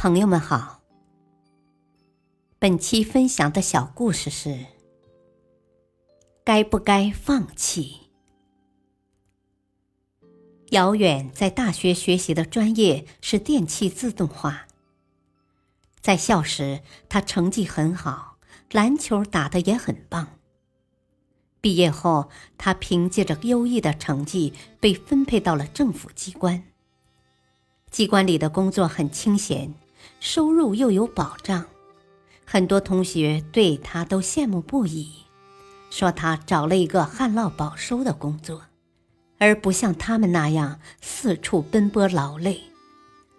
朋友们好，本期分享的小故事是：该不该放弃？遥远在大学学习的专业是电气自动化。在校时，他成绩很好，篮球打得也很棒。毕业后，他凭借着优异的成绩被分配到了政府机关。机关里的工作很清闲。收入又有保障，很多同学对他都羡慕不已，说他找了一个旱涝保收的工作，而不像他们那样四处奔波劳累，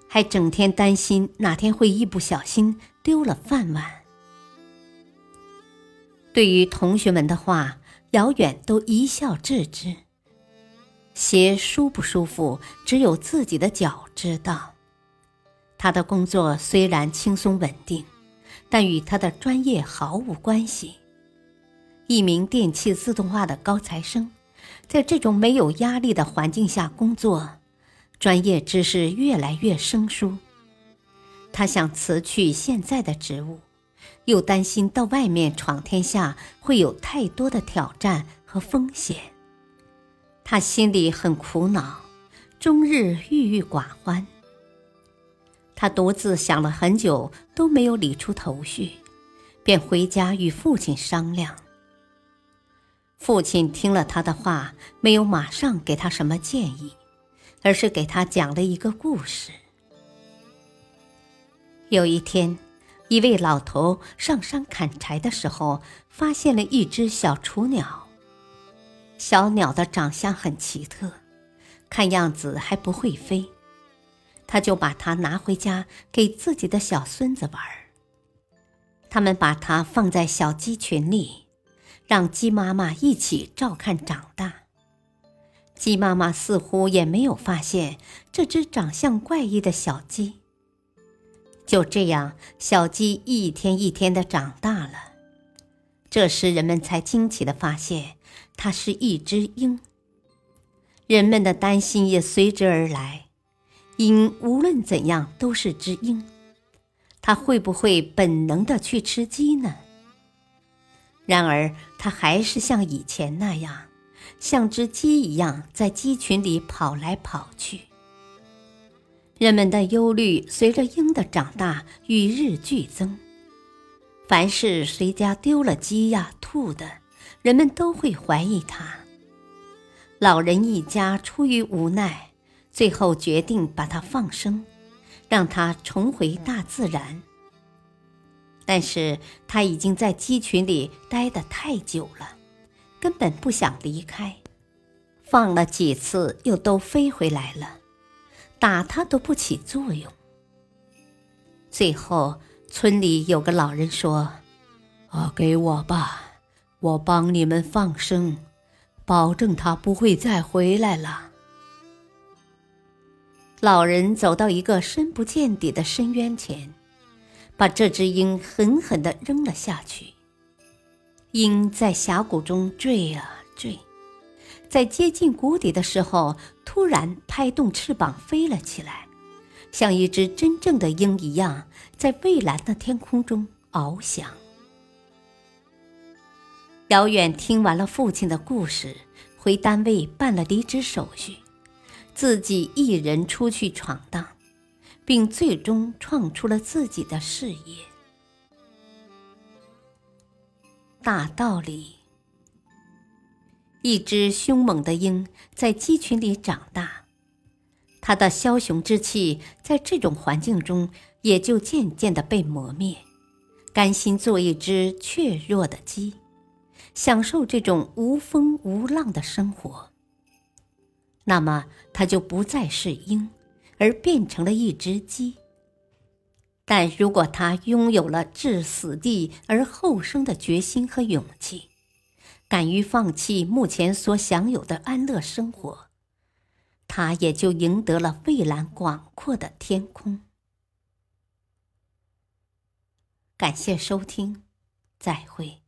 还整天担心哪天会一不小心丢了饭碗。对于同学们的话，姚远都一笑置之。鞋舒不舒服，只有自己的脚知道。他的工作虽然轻松稳定，但与他的专业毫无关系。一名电气自动化的高材生，在这种没有压力的环境下工作，专业知识越来越生疏。他想辞去现在的职务，又担心到外面闯天下会有太多的挑战和风险。他心里很苦恼，终日郁郁寡欢。他独自想了很久，都没有理出头绪，便回家与父亲商量。父亲听了他的话，没有马上给他什么建议，而是给他讲了一个故事。有一天，一位老头上山砍柴的时候，发现了一只小雏鸟。小鸟的长相很奇特，看样子还不会飞。他就把它拿回家给自己的小孙子玩儿。他们把它放在小鸡群里，让鸡妈妈一起照看长大。鸡妈妈似乎也没有发现这只长相怪异的小鸡。就这样，小鸡一天一天的长大了。这时，人们才惊奇的发现，它是一只鹰。人们的担心也随之而来。鹰无论怎样都是只鹰，它会不会本能的去吃鸡呢？然而，它还是像以前那样，像只鸡一样在鸡群里跑来跑去。人们的忧虑随着鹰的长大与日俱增。凡是谁家丢了鸡呀、兔的，人们都会怀疑他。老人一家出于无奈。最后决定把它放生，让它重回大自然。但是它已经在鸡群里待得太久了，根本不想离开。放了几次，又都飞回来了，打它都不起作用。最后，村里有个老人说：“啊，给我吧，我帮你们放生，保证它不会再回来了。”老人走到一个深不见底的深渊前，把这只鹰狠狠地扔了下去。鹰在峡谷中坠啊坠，在接近谷底的时候，突然拍动翅膀飞了起来，像一只真正的鹰一样，在蔚蓝的天空中翱翔。遥远听完了父亲的故事，回单位办了离职手续。自己一人出去闯荡，并最终创出了自己的事业。大道理：一只凶猛的鹰在鸡群里长大，它的枭雄之气在这种环境中也就渐渐的被磨灭，甘心做一只怯弱的鸡，享受这种无风无浪的生活。那么，它就不再是鹰，而变成了一只鸡。但如果他拥有了置死地而后生的决心和勇气，敢于放弃目前所享有的安乐生活，他也就赢得了蔚蓝广阔的天空。感谢收听，再会。